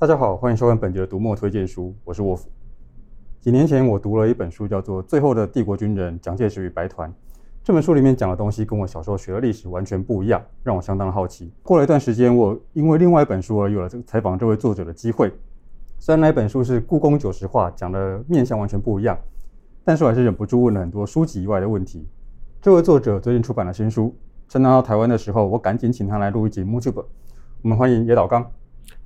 大家好，欢迎收看本节的读墨推荐书，我是沃夫。几年前我读了一本书，叫做《最后的帝国军人：蒋介石与白团》。这本书里面讲的东西跟我小时候学的历史完全不一样，让我相当的好奇。过了一段时间，我因为另外一本书而有了这个采访这位作者的机会。虽然那本书是故宫九十话，讲的面向完全不一样，但是我还是忍不住问了很多书籍以外的问题。这位作者最近出版了新书，趁他到台湾的时候，我赶紧请他来录一集 MooTube。我们欢迎野岛刚。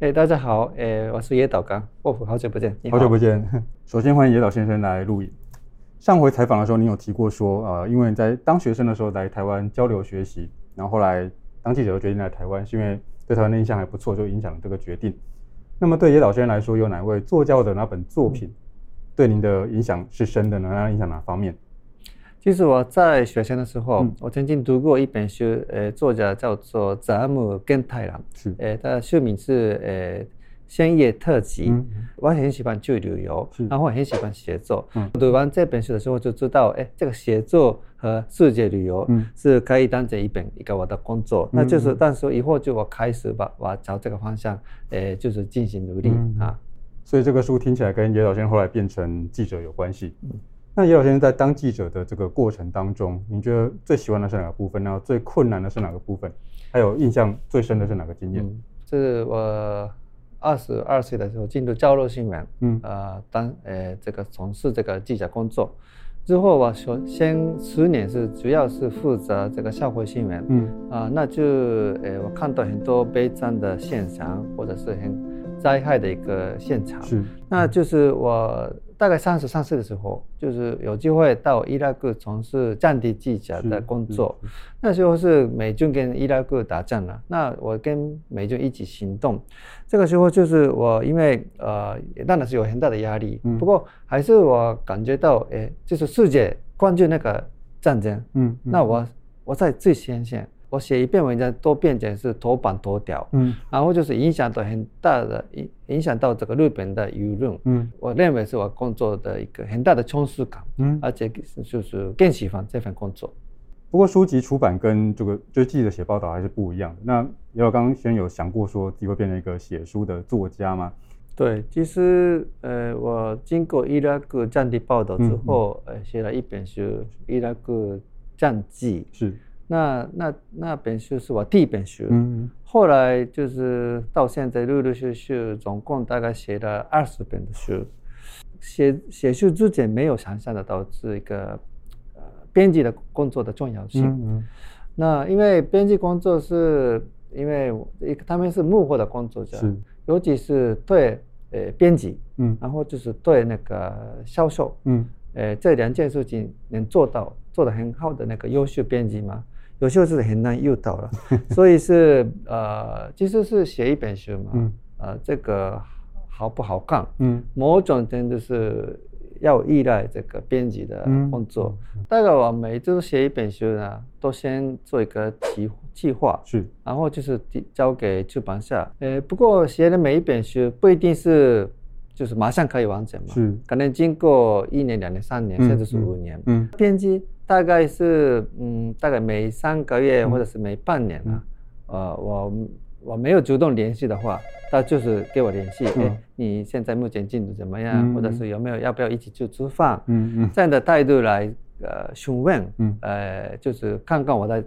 哎，大家好，哎，我是野岛刚，沃夫，好久不见，好，久不见。首先欢迎野岛先生来录影。上回采访的时候，你有提过说，呃，因为你在当学生的时候来台湾交流学习，然后后来当记者又决定来台湾，是因为对台湾的印象还不错，就影响了这个决定。那么对野岛先生来说，有哪位作家的哪本作品对您的影响是深的呢？那影响哪方面？其实我在学生的时候，嗯、我曾经读过一本书，呃，作者叫做泽姆健太郎，是，呃，他的书名是呃《深夜特辑》嗯。我很喜欢去旅游，然后我很喜欢写作。嗯，读完这本书的时候，就知道，哎，这个写作和世界旅游是可以当成一本一个我的工作。嗯、那就是，但是以后就我开始把我朝这个方向，呃，就是进行努力、嗯、啊。所以这个书听起来跟野岛先生后来变成记者有关系。嗯那叶老先生在当记者的这个过程当中，你觉得最喜欢的是哪个部分？然后最困难的是哪个部分？还有印象最深的是哪个经验？嗯，是我二十二岁的时候进入交流新闻，嗯，呃，当呃这个从事这个记者工作之后，我首先十年是主要是负责这个社会新闻，嗯，啊、呃，那就呃我看到很多悲惨的现象或者是很灾害的一个现场，是，那就是我。大概三十三岁的时候，就是有机会到伊拉克从事战地记者的工作。那时候是美军跟伊拉克打仗了，那我跟美军一起行动。这个时候就是我因为呃，当然是有很大的压力，嗯、不过还是我感觉到，哎，就是世界关注那个战争，嗯，嗯那我我在最前线。我写一篇文章都变成是头版头条，嗯，然后就是影响到很大的影影响到这个日本的舆论，嗯，我认为是我工作的一个很大的充实感，嗯，而且就是更喜欢这份工作。不过书籍出版跟这个就记者写报道还是不一样的。那野岛刚先有想过说自己会变成一个写书的作家吗？对，其实呃，我经过伊拉克战地报道之后，嗯嗯、呃，写了一本书《伊拉克战记》是。那那那本书是我第一本书，嗯，后来就是到现在陆陆续续总共大概写了二十本的书。写写书之前没有想象得到这一个呃编辑的工作的重要性。嗯，嗯，那因为编辑工作是因为他们是幕后的工作者，是。尤其是对呃编辑，嗯，然后就是对那个销售，嗯，呃这两件事情能做到做的很好的那个优秀编辑嘛。有时候是很难遇到了，所以是呃，其实是写一本书嘛，嗯、呃，这个好不好看，嗯，某种程度是要依赖这个编辑的工作。嗯、大概我每次写一本书呢，都先做一个计计划，是，然后就是交给出版社。呃，不过写的每一本书不一定是就是马上可以完成嘛，是，可能经过一年、两年、三年，甚至是五年，嗯，编辑。大概是嗯，大概每三个月或者是每半年啊，嗯、呃，我我没有主动联系的话，他就是给我联系，哎、嗯，你现在目前进度怎么样？嗯、或者是有没有要不要一起去吃饭？嗯嗯，这样的态度来呃询问，嗯，呃，就是看看我的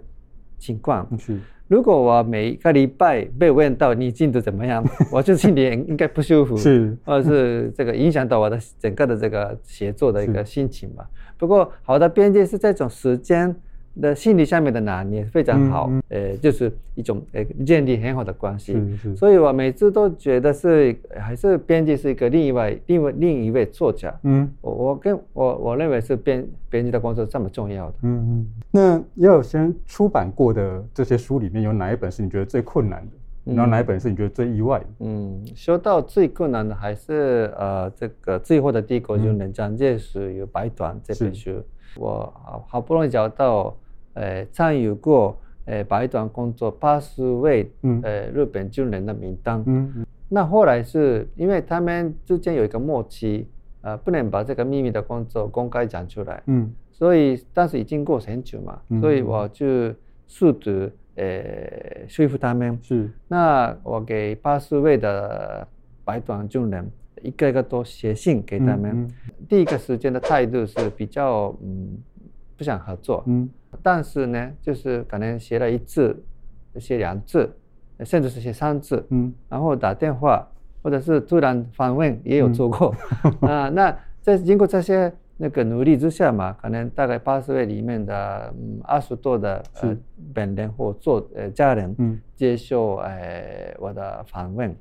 情况。是。如果我每一个礼拜被问到你进度怎么样，我就心里应该不舒服，是，或者是这个影响到我的整个的这个写作的一个心情吧。不过，好的编辑是这种时间的心理上面的拿捏非常好，嗯嗯、呃，就是一种呃建立很好的关系。所以我每次都觉得是还是编辑是一个另一位另外另一位作家。嗯，我我跟我我认为是编编辑的工作这么重要的。嗯嗯。那也有先出版过的这些书里面有哪一本是你觉得最困难的？嗯、然后哪一本是你觉得最意外的？嗯，说到最困难的还是呃这个最后的帝国军人蒋介石与白团这本书，我好好不容易找到。呃，参与过呃白团工作八十位呃日本军人的名单。嗯嗯、那后来是因为他们之间有一个默契，呃，不能把这个秘密的工作公开讲出来。嗯、所以当时已经过很久嘛，嗯、所以我就试图呃说服他们。是。那我给八十位的白短军人，一个一个都写信给他们。嗯嗯、第一个时间的态度是比较嗯不想合作，嗯，但是呢，就是可能写了一字，写两字，甚至是写三字，嗯，然后打电话或者是突然访问也有做过，嗯、啊，那在经过这些。那个努力之下嘛，可能大概八十位里面的嗯二十多的呃本人或做呃家人接受呃我的访问，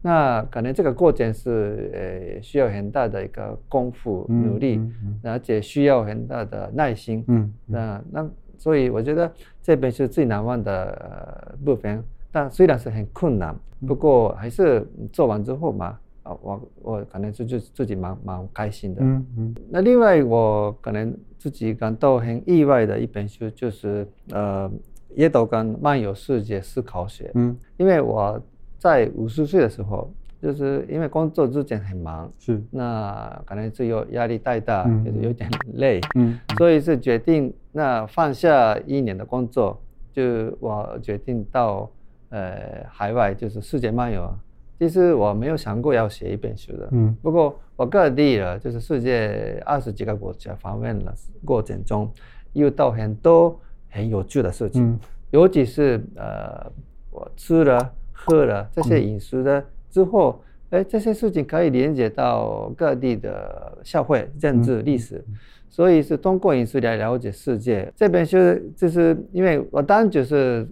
那可能这个过程是呃需要很大的一个功夫努力，而且需要很大的耐心，嗯，那那所以我觉得这边是最难忘的部分，但虽然是很困难，不过还是做完之后嘛。啊，我我可能就就自己蛮蛮开心的。嗯嗯。那另外，我可能自己感到很意外的一本书，就是呃，叶斗杆漫游世界思考学。嗯。因为我在五十岁的时候，就是因为工作之前很忙，是。那可能是有压力太大，嗯、就是有点累。嗯。所以是决定那放下一年的工作，就我决定到呃海外，就是世界漫游。其实我没有想过要写一本书的，嗯，不过我各地了，就是世界二十几个国家访问了过程中，遇到很多很有趣的事情，嗯、尤其是呃，我吃了喝了这些饮食的之后，哎、嗯，这些事情可以连接到各地的社会、政治、历史，嗯、所以是通过饮食来了解世界。这本书就是因为我当就是。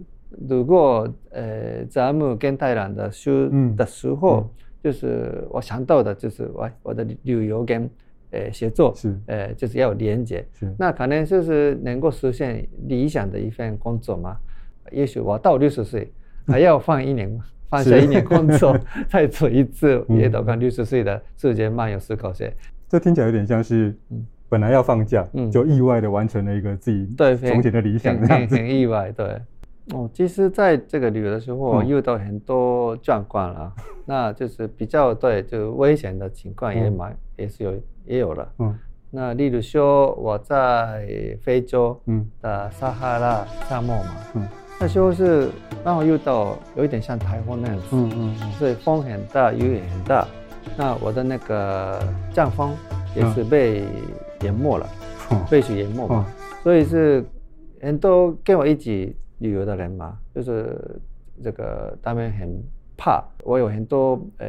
如果呃，咱们跟泰兰的书的时候，嗯嗯、就是我想到的，就是我我的旅游跟呃写作是。呃就是要有连接，是。那可能就是能够实现理想的一份工作嘛。也许我到六十岁 还要放一年，嗯、放下一年工作，再做一次叶斗杆六十岁的世界漫游思考学。这听起来有点像是，本来要放假，嗯、就意外的完成了一个自己对从前的理想这样子，很意外，对。哦，其实在这个旅游的时候，我遇到很多状况了，嗯、那就是比较对，就危险的情况也蛮、嗯、也是有也有了。嗯，那例如说我在非洲的撒哈拉沙漠嘛，嗯，那时候是刚好遇到有一点像台风那样子，嗯嗯，嗯。所以风很大，雨也很大，那我的那个帐篷也是被淹没了，嗯、被水淹没嘛，嗯、所以是很多跟我一起。旅游的人嘛，就是这个他们很怕。我有很多呃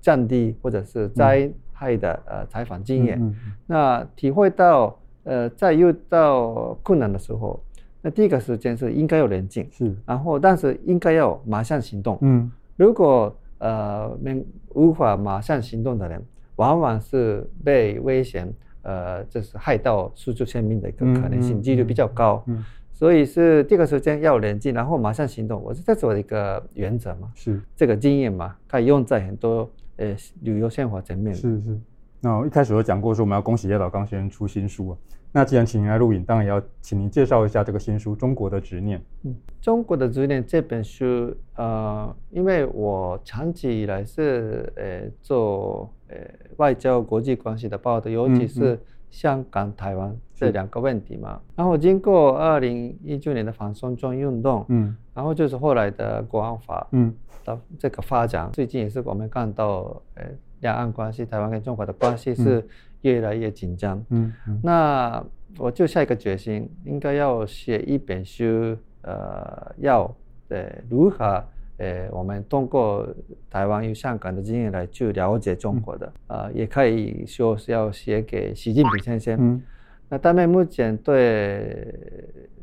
战地或者是灾害的呃采访经验，那体会到呃在遇到困难的时候，那第一个时间是应该要冷静，是，然后但是应该要马上行动。嗯，如果呃没无法马上行动的人，往往是被危险呃就是害到失去生命的一个可能性几率比较高。嗯所以是这个时间要冷静，然后马上行动。我是这是我的一个原则嘛，是这个经验嘛，可以用在很多呃旅游生活层面。是是。那我一开始有讲过说我们要恭喜叶老刚先生出新书啊。那既然请您来录影，当然也要请您介绍一下这个新书《中国的执念》。嗯，《中国的执念》这本书，呃，因为我长期以来是呃做呃外交国际关系的报道，尤其是、嗯。嗯香港、台湾这两个问题嘛，然后经过二零一九年的反送中运动，嗯，然后就是后来的国安法，嗯，的这个发展，嗯、最近也是我们看到，呃，两岸关系，台湾跟中国的关系是越来越紧张，嗯，嗯，那我就下一个决心，应该要写一本书，呃，要呃如何。呃，我们通过台湾与香港的经验来去了解中国的，啊、嗯呃，也可以说是要写给习近平先生。嗯、那他们目前对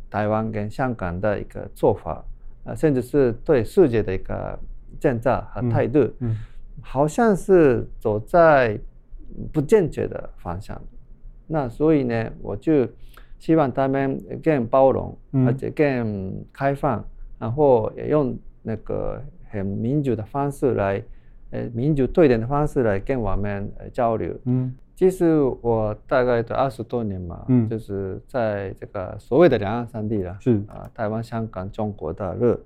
台湾跟香港的一个做法，呃，甚至是对世界的一个政策和态度，好像是走在不正确的方向。那所以呢，我就希望他们更包容，嗯、而且更开放，然后也用。那个很民主的方式来，呃，民主对等的方式来跟我们交流。嗯，其实我大概都二十多年嘛，嗯，就是在这个所谓的两岸三地了，是啊，台湾、香港、中国大陆，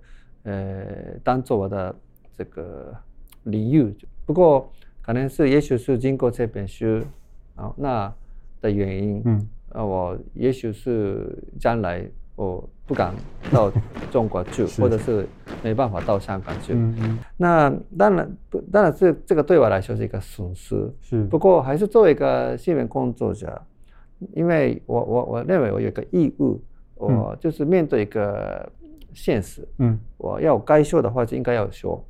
呃，当做我的这个领域。不过可能是，也许是经过这本书啊，那的原因，嗯，啊，我也许是将来我不敢到中国去，或者是。没办法到香港去。那当然，当然这这个对我来说是一个损失。是。不过还是作为一个新闻工作者，因为我我我认为我有一个义务，我就是面对一个现实。嗯。我要该说的话就应该要说。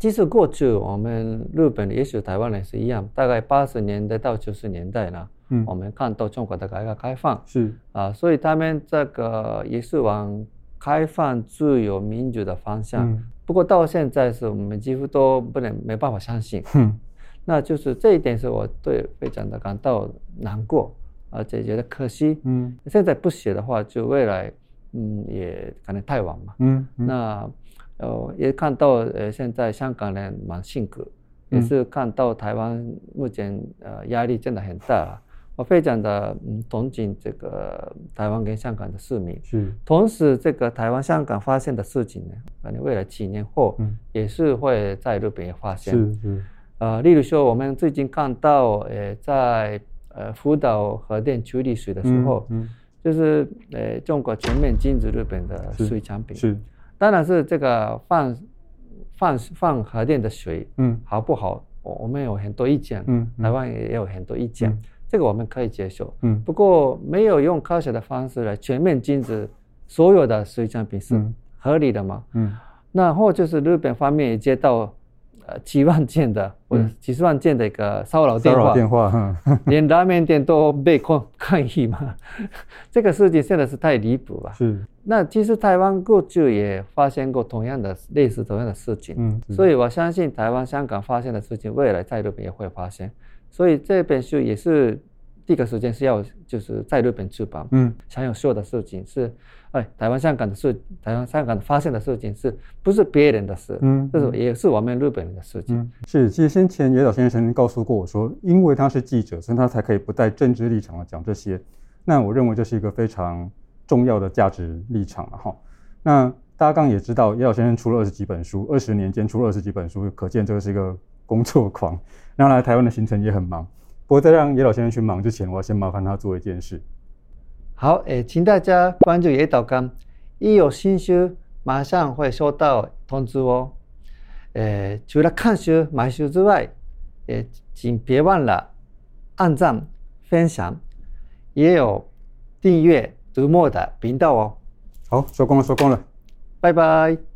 其实过去我们日本也许台湾人是一样，大概八十年代到九十年代呢，嗯，我们看到中国的改革开放。是。啊，所以他们这个也是往开放、自由、民主的方向。嗯、不过到现在是我们几乎都不能没办法相信，嗯，那就是这一点是我对非常的感到难过，而且觉得可惜。嗯，现在不写的话，就未来嗯也可能太晚嘛。嗯，嗯。那。呃，也看到呃，现在香港人蛮辛苦，也是看到台湾目前呃压力真的很大，我非常的嗯同情这个台湾跟香港的市民。是。同时，这个台湾、香港发现的事情呢，可能未来几年后，也是会在日本也发现。是是。呃，例如说，我们最近看到，呃，在呃福岛核电处理水的时候，嗯，就是呃中国全面禁止日本的水产品。是。当然是这个放放放核电的水，嗯，好不好？我我们有很多意见，嗯，台湾也有很多意见，嗯，这个我们可以接受，嗯，不过没有用科学的方式来全面禁止所有的水产品是合理的嘛？嗯，然后就是日本方面也接到。呃，几万件的或者几十万件的一个骚扰电话，电话 连拉面店都被抗 抗议嘛？这个事情真的是太离谱了。是。那其实台湾过去也发生过同样的类似同样的事情，嗯，所以我相信台湾、香港发生的事情，未来在日本也会发生。所以这本书也是。第一个时间是要就是在日本出版，嗯，想要说的事情是，哎，台湾、香港的事，台湾、香港发生的事情是不是别人的事？嗯，这是也是我们日本人的事情。嗯、是，其实先前野岛先生告诉过我说，因为他是记者，所以他才可以不带政治立场的讲这些。那我认为这是一个非常重要的价值立场了哈。那大家刚刚也知道，野岛先生出了二十几本书，二十年间出了二十几本书，可见这个是一个工作狂。然后来台湾的行程也很忙。不过，在让野岛先生去忙之前，我要先麻烦他做一件事。好，诶，请大家关注野岛刚，一有新书，马上会收到通知哦。诶，除了看书、买书之外，诶，请别忘了按赞、分享，也有订阅读墨的频道哦。好，收工了，收工了，拜拜。